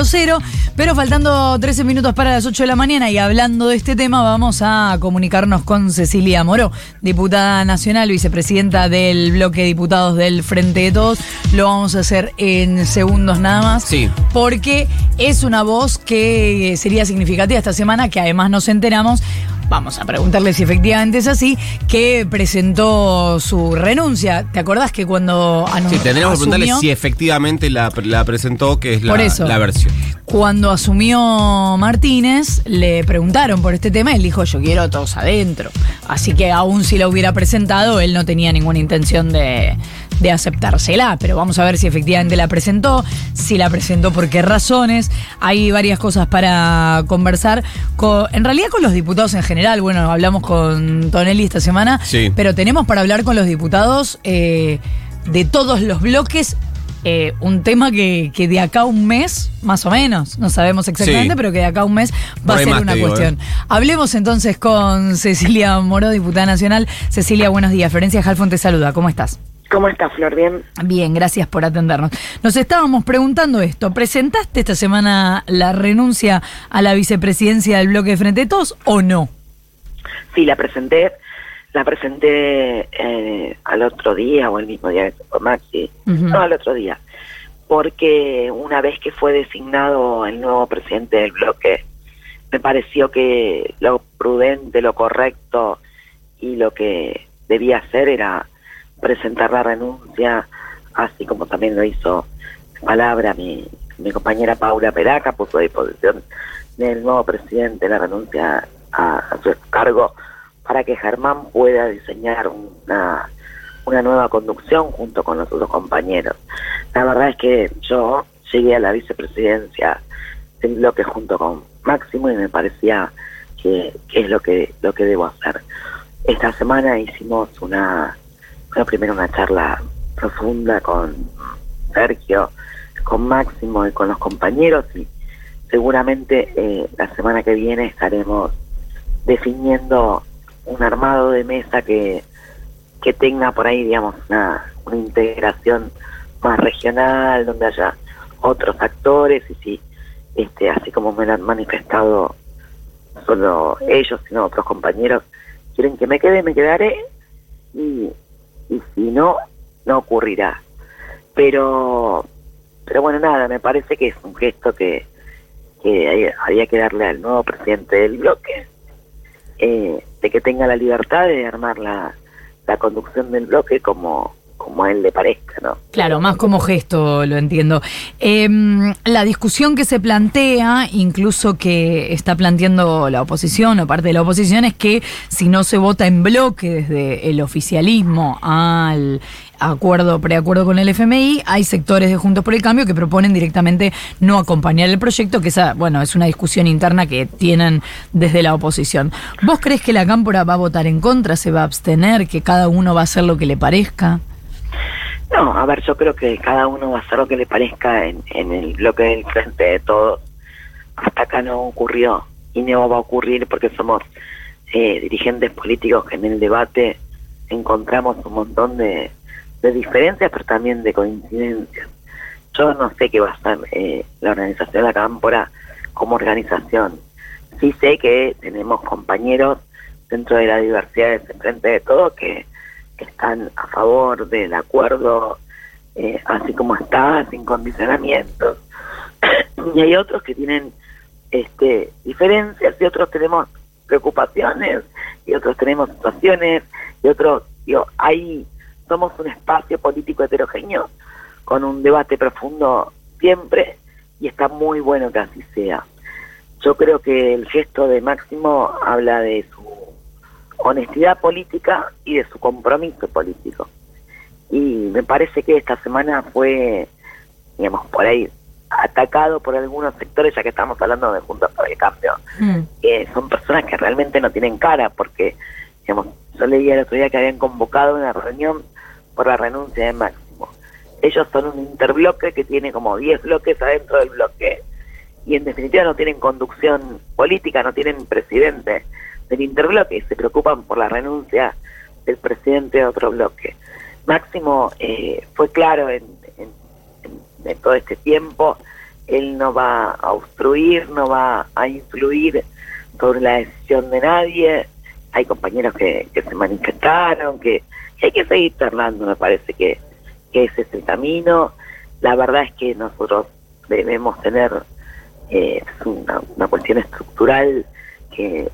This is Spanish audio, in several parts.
cero, pero faltando 13 minutos para las 8 de la mañana y hablando de este tema vamos a comunicarnos con Cecilia Moró, diputada nacional, vicepresidenta del bloque de diputados del Frente de Todos. Lo vamos a hacer en segundos nada más. Sí. Porque es una voz que sería significativa esta semana, que además nos enteramos vamos a preguntarle si efectivamente es así, que presentó su renuncia. ¿Te acordás que cuando anunció? Sí, tendríamos que preguntarle si efectivamente la, presentó, que es la, la versión. Cuando asumió Martínez, le preguntaron por este tema y él dijo, yo quiero todos adentro. Así que aún si la hubiera presentado, él no tenía ninguna intención de, de aceptársela, pero vamos a ver si efectivamente la presentó, si la presentó por qué razones. Hay varias cosas para conversar, con, en realidad con los diputados en general. Bueno, hablamos con Tonelli esta semana, pero tenemos para hablar con los diputados eh, de todos los bloques eh, un tema que, de acá un mes, más o menos, no sabemos exactamente, pero que de acá a un mes va a ser una cuestión. ¿eh? Hablemos entonces con Cecilia Moro, diputada nacional. Cecilia, buenos días. Florencia Jalfón te saluda. ¿Cómo estás? ¿Cómo estás, Flor? Bien. Bien, gracias por atendernos. Nos estábamos preguntando esto. ¿Presentaste esta semana la renuncia a la vicepresidencia del bloque de Frente de Todos o no? Sí, la presenté. La presenté eh, al otro día o el mismo día que fue Maxi. No, al otro día. Porque una vez que fue designado el nuevo presidente del bloque, me pareció que lo prudente, lo correcto y lo que debía hacer era presentar la renuncia, así como también lo hizo palabra mi, mi compañera Paula Peraca, puso a disposición del nuevo presidente la renuncia a, su cargo para que Germán pueda diseñar una, una nueva conducción junto con los otros compañeros. La verdad es que yo llegué a la vicepresidencia del bloque junto con Máximo y me parecía que, es lo que, lo que debo hacer. Esta semana hicimos una bueno, primero una charla profunda con Sergio, con Máximo y con los compañeros y seguramente eh, la semana que viene estaremos definiendo un armado de mesa que, que tenga por ahí, digamos, una, una integración más regional, donde haya otros actores y si, este, así como me lo han manifestado solo ellos, sino otros compañeros, quieren que me quede, me quedaré y y si no, no ocurrirá. Pero, pero bueno, nada, me parece que es un gesto que, que había que darle al nuevo presidente del bloque, eh, de que tenga la libertad de armar la, la conducción del bloque como, como a él le parezca, ¿no? Claro, más como gesto, lo entiendo. Em, la discusión que se plantea, incluso que está planteando la oposición o parte de la oposición, es que si no se vota en bloque desde el oficialismo al acuerdo, preacuerdo con el FMI, hay sectores de Juntos por el Cambio que proponen directamente no acompañar el proyecto, que esa, bueno, es una discusión interna que tienen desde la oposición. ¿Vos crees que la Cámpora va a votar en contra, se va a abstener, que cada uno va a hacer lo que le parezca? No, a ver, yo creo que cada uno va a hacer lo que le parezca en, el bloque del frente de todos. Hasta acá no ocurrió y no va a ocurrir porque somos eh, dirigentes políticos que en el debate encontramos un montón de, diferencias, pero también de coincidencias. Yo no sé qué va a ser eh, la organización de la Cámpora como organización. Sí sé que tenemos compañeros dentro de la diversidad del frente de todo que están a favor del acuerdo eh, así como está, sin condicionamientos. y hay otros que tienen este, diferencias y otros tenemos preocupaciones y otros tenemos situaciones y otros, digo, ahí somos un espacio político heterogéneo con un debate profundo siempre y está muy bueno que así sea. Yo creo que el gesto de Máximo habla de su honestidad política y de su compromiso político. Y me parece que esta semana fue, digamos, por ahí atacado por algunos sectores, ya que estamos hablando de Juntos por el Cambio, mm. que son personas que realmente no tienen cara, porque, digamos, yo leía el otro día que habían convocado una reunión por la renuncia de Máximo. Ellos son un interbloque que tiene como 10 bloques adentro del bloque, y en definitiva no tienen conducción política, no tienen presidente del interbloque se preocupan por la renuncia del presidente de otro bloque. Máximo eh, fue claro en, todo este tiempo él no va a obstruir, no va a influir sobre la decisión de nadie. Hay compañeros que, se manifestaron, que, hay que seguir charlando, me parece que, ese es el camino. La verdad es que nosotros debemos tener eh, una, cuestión estructural que,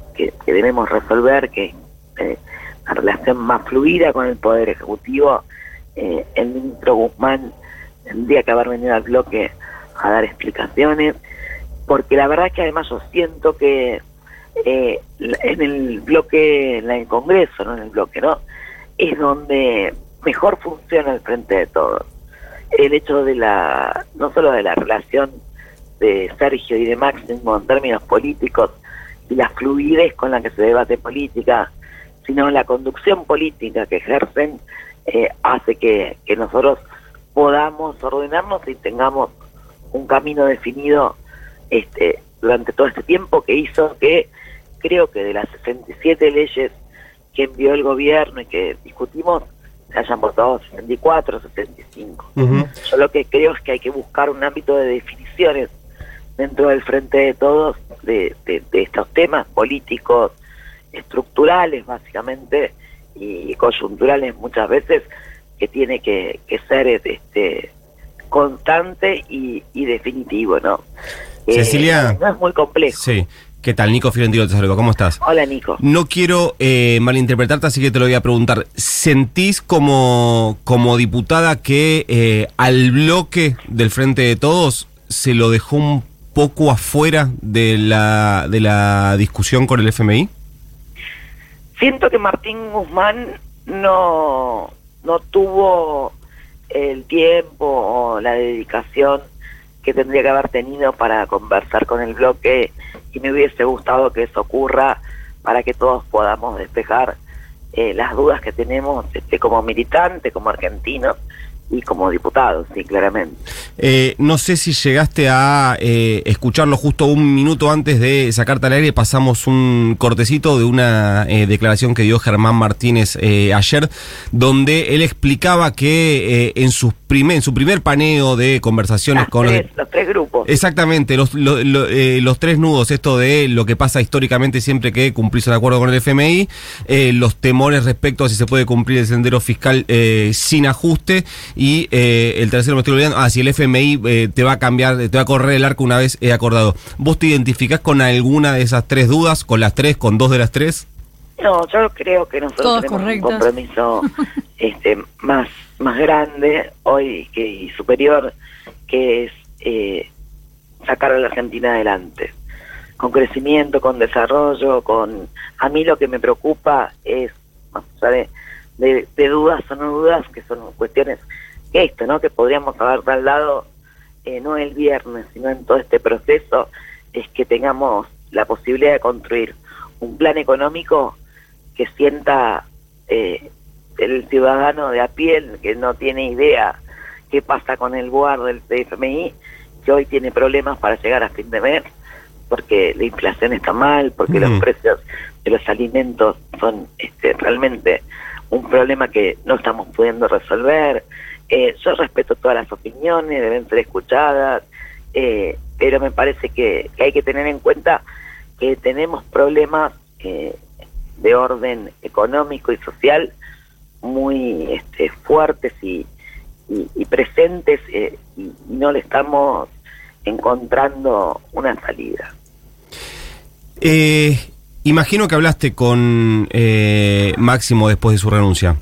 debemos resolver, que eh, la relación más fluida con el Poder Ejecutivo. Eh, el ministro Guzmán tendría que haber venido al bloque a dar explicaciones, porque la verdad es que además yo siento que eh, en el bloque, en el Congreso, no en el bloque, ¿no? Es donde mejor funciona el frente de todos. El hecho de la, no solo de la relación de Sergio y de Máximo en términos políticos la fluidez con la que se debate política, sino la conducción política que ejercen, eh, hace que, que nosotros podamos ordenarnos y tengamos un camino definido este, durante todo este tiempo que hizo que creo que de las 67 leyes que envió el gobierno y que discutimos, se hayan votado 64, 75. Yo lo que creo es que hay que buscar un ámbito de definiciones dentro del frente de todos de, estos temas políticos, estructurales básicamente y coyunturales muchas veces que tiene que, que ser este constante y, definitivo, ¿no? Cecilia. no es muy complejo. Sí. ¿Qué tal? Nico Fiorentino te saludo. ¿Cómo estás? Hola, Nico. No quiero eh, malinterpretarte, así que te lo voy a preguntar. ¿Sentís como, como diputada que eh, al bloque del Frente de Todos se lo dejó un poco afuera de la, de la discusión con el FMI? Siento que Martín Guzmán no, no tuvo el tiempo o la dedicación que tendría que haber tenido para conversar con el bloque y me hubiese gustado que eso ocurra para que todos podamos despejar eh, las dudas que tenemos este, como militantes, como argentinos y como diputado, sí, claramente. Eh, no sé si llegaste a eh, escucharlo justo un minuto antes de sacarte al aire, pasamos un cortecito de una eh, declaración que dio Germán Martínez ayer, donde él explicaba que en, sus primer, en su primer paneo de conversaciones con los, tres grupos. Exactamente, los, los tres nudos, esto de lo que pasa históricamente siempre que cumplís el acuerdo con el FMI, los temores respecto a si se puede cumplir el sendero fiscal sin ajuste y eh, el tercero me estoy olvidando, ah, si el FMI eh, te va a cambiar, te va a correr el arco una vez he acordado. ¿Vos te identificás con alguna de esas tres dudas, con las tres, con dos de las tres? No, yo creo que nosotros tenemos un compromiso este, más, más grande hoy que, y superior, que es eh, sacar a la Argentina adelante. Con crecimiento, con desarrollo, con... A mí lo que me preocupa es, más allá de, de, dudas o no dudas, que son cuestiones esto, ¿no? Que podríamos haber trasladado eh, no el viernes, sino en todo este proceso, es que tengamos la posibilidad de construir un plan económico que sienta eh, el ciudadano de a pie, que no tiene idea qué pasa con el BUAR del FMI, que hoy tiene problemas para llegar a fin de mes, porque la inflación está mal, porque los precios de los alimentos son este, realmente un problema que no estamos pudiendo resolver, eh, yo respeto todas las opiniones, deben ser escuchadas, eh, pero me parece que, hay que tener en cuenta que tenemos problemas eh, de orden económico y social muy este, fuertes y, presentes y, no le estamos encontrando una salida. imagino que hablaste con Máximo después de su renuncia.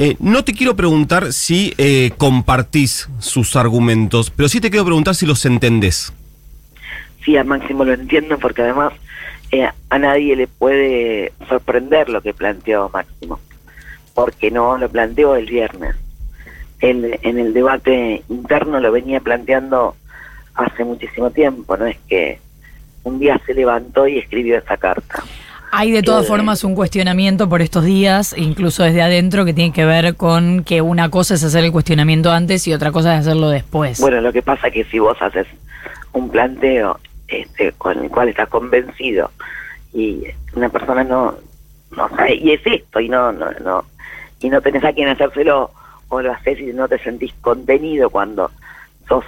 Eh, no te quiero preguntar si eh, compartís sus argumentos, pero sí te quiero preguntar si los entendés. Sí, a Máximo lo entiendo porque además eh, a nadie le puede sorprender lo que planteó Máximo, porque no lo planteó el viernes. Él en el debate interno lo venía planteando hace muchísimo tiempo, no es que un día se levantó y escribió esa carta. Hay de todas eh, formas un cuestionamiento por estos días, incluso desde adentro, que tiene que ver con que una cosa es hacer el cuestionamiento antes y otra cosa es hacerlo después. Bueno, lo que pasa es que si vos haces un planteo este, con el cual estás convencido y una persona no, no sabe, y es esto, y no, no, no, y no tenés a quien hacérselo, o lo haces y no te sentís contenido cuando sos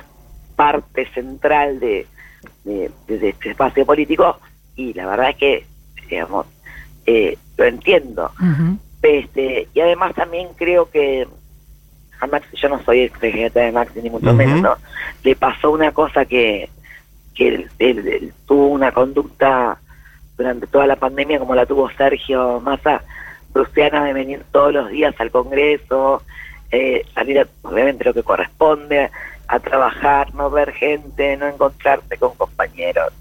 parte central de, de, este espacio político y la verdad es que, digamos, eh, lo entiendo. este, y además también creo que a Maxi, yo no soy exegeta de Maxi ni mucho menos, ¿no? Le pasó una cosa que, que él, tuvo una conducta durante toda la pandemia como la tuvo Sergio Massa, prusiana de venir todos los días al Congreso, eh, salir obviamente lo que corresponde, a trabajar, no ver gente, no encontrarse con compañeros,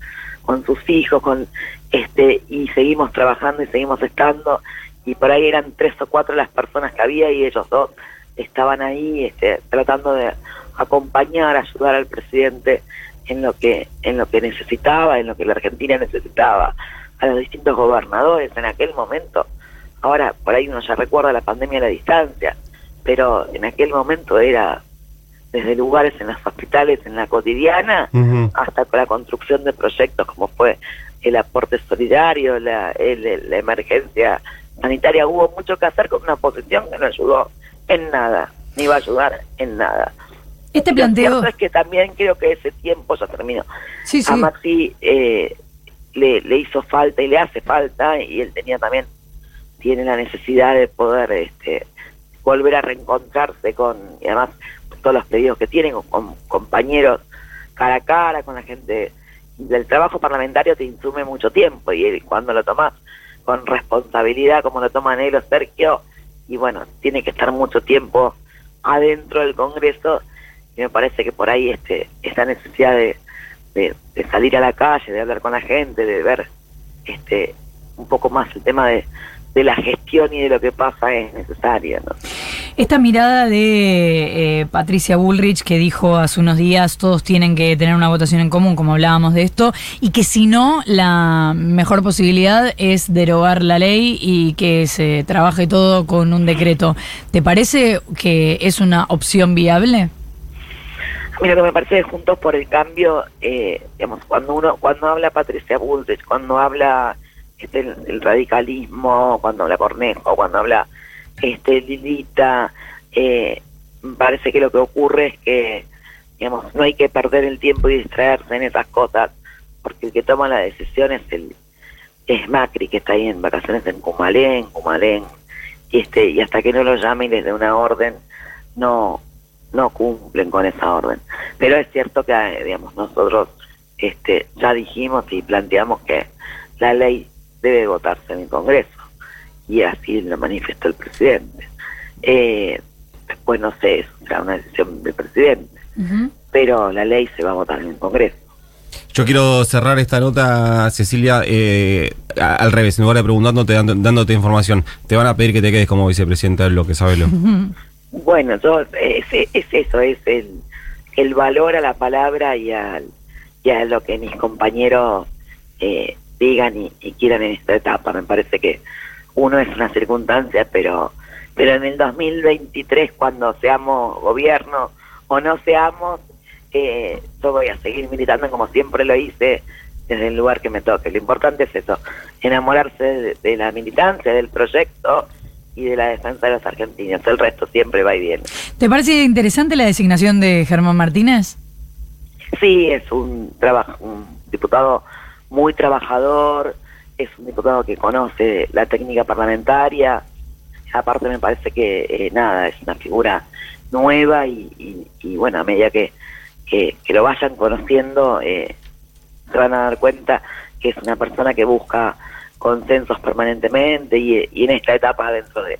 con sus hijos, con este y seguimos trabajando y seguimos estando y por ahí eran tres o cuatro las personas que había y ellos dos estaban ahí este, tratando de acompañar, ayudar al presidente en lo que en lo que necesitaba, en lo que la Argentina necesitaba, a los distintos gobernadores en aquel momento. Ahora por ahí uno ya recuerda la pandemia a la distancia, pero en aquel momento era desde lugares en los hospitales, en la cotidiana, hasta con la construcción de proyectos como fue el aporte solidario, la, la emergencia sanitaria. Hubo mucho que hacer con una oposición que no ayudó en nada, ni va a ayudar en nada. Este planteo... es que también creo que ese tiempo ya terminó. A Maxi eh, le, le hizo falta y le hace falta, y él tenía también, tiene la necesidad de poder este volver a reencontrarse con, y además todos los pedidos que tienen, con, compañeros cara a cara, con la gente del trabajo parlamentario te insume mucho tiempo y cuando lo tomas con responsabilidad como lo toma Negro Sergio y bueno, tiene que estar mucho tiempo adentro del Congreso y me parece que por ahí este esta necesidad de, de, salir a la calle, de hablar con la gente, de ver este un poco más el tema de, de la gestión y de lo que pasa es necesaria. ¿no? Esta mirada de eh, Patricia Bullrich que dijo hace unos días todos tienen que tener una votación en común, como hablábamos de esto, y que si no, la mejor posibilidad es derogar la ley y que se trabaje todo con un decreto. ¿Te parece que es una opción viable? Mira, lo que me parece Juntos por el Cambio, eh, digamos, cuando uno, cuando habla Patricia Bullrich, cuando habla este, el, radicalismo, cuando habla Cornejo, cuando habla este Lilita, eh, parece que lo que ocurre es que, digamos, no hay que perder el tiempo y distraerse en esas cosas, porque el que toma la decisión es el es Macri, que está ahí en vacaciones en Cumalén, Cumalén, y este y hasta que no lo llamen desde una orden, no no cumplen con esa orden. Pero es cierto que, digamos, nosotros este ya dijimos y planteamos que la ley debe votarse en el Congreso. Y así lo manifestó el presidente. Eh, después no sé, será una decisión del presidente. Pero la ley se va a votar en el Congreso. Yo quiero cerrar esta nota, Cecilia, eh, al revés, en lugar de preguntándote, dándote información, te van a pedir que te quedes como vicepresidenta del bloque, sabelo. Bueno, yo, es, es eso, es el, el valor a la palabra y, al, y a lo que mis compañeros eh, digan y, quieran en esta etapa. Me parece que uno es una circunstancia, pero, pero en el 2023, cuando seamos gobierno o no seamos, eh, yo voy a seguir militando como siempre lo hice desde el lugar que me toque. Lo importante es eso, enamorarse de, la militancia, del proyecto y de la defensa de los argentinos. El resto siempre va y viene. ¿Te parece interesante la designación de Germán Martínez? Sí, es un trabajo, un diputado muy trabajador, es un diputado que conoce la técnica parlamentaria, aparte me parece que eh, nada, es una figura nueva y, bueno, a medida que, que, lo vayan conociendo, eh, se van a dar cuenta que es una persona que busca consensos permanentemente y, y en esta etapa dentro de,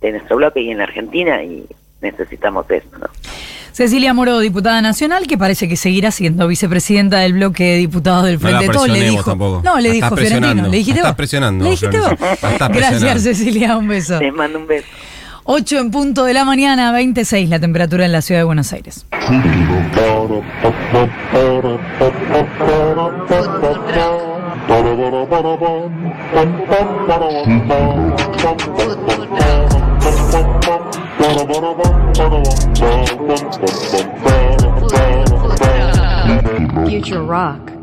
de nuestro bloque y en la Argentina y necesitamos eso, ¿no? Cecilia Moro, diputada nacional, que parece que seguirá siendo vicepresidenta del bloque de diputados del Frente no Todo. Le dijo, no, le dijo Fiorentino. ¿Le dijiste Estás presionando. ¿Le dijiste vos? Gracias, Cecilia, un beso. Les mando un beso. 8 en punto de la mañana, 26 la temperatura en la ciudad de Buenos Aires. Future Rock.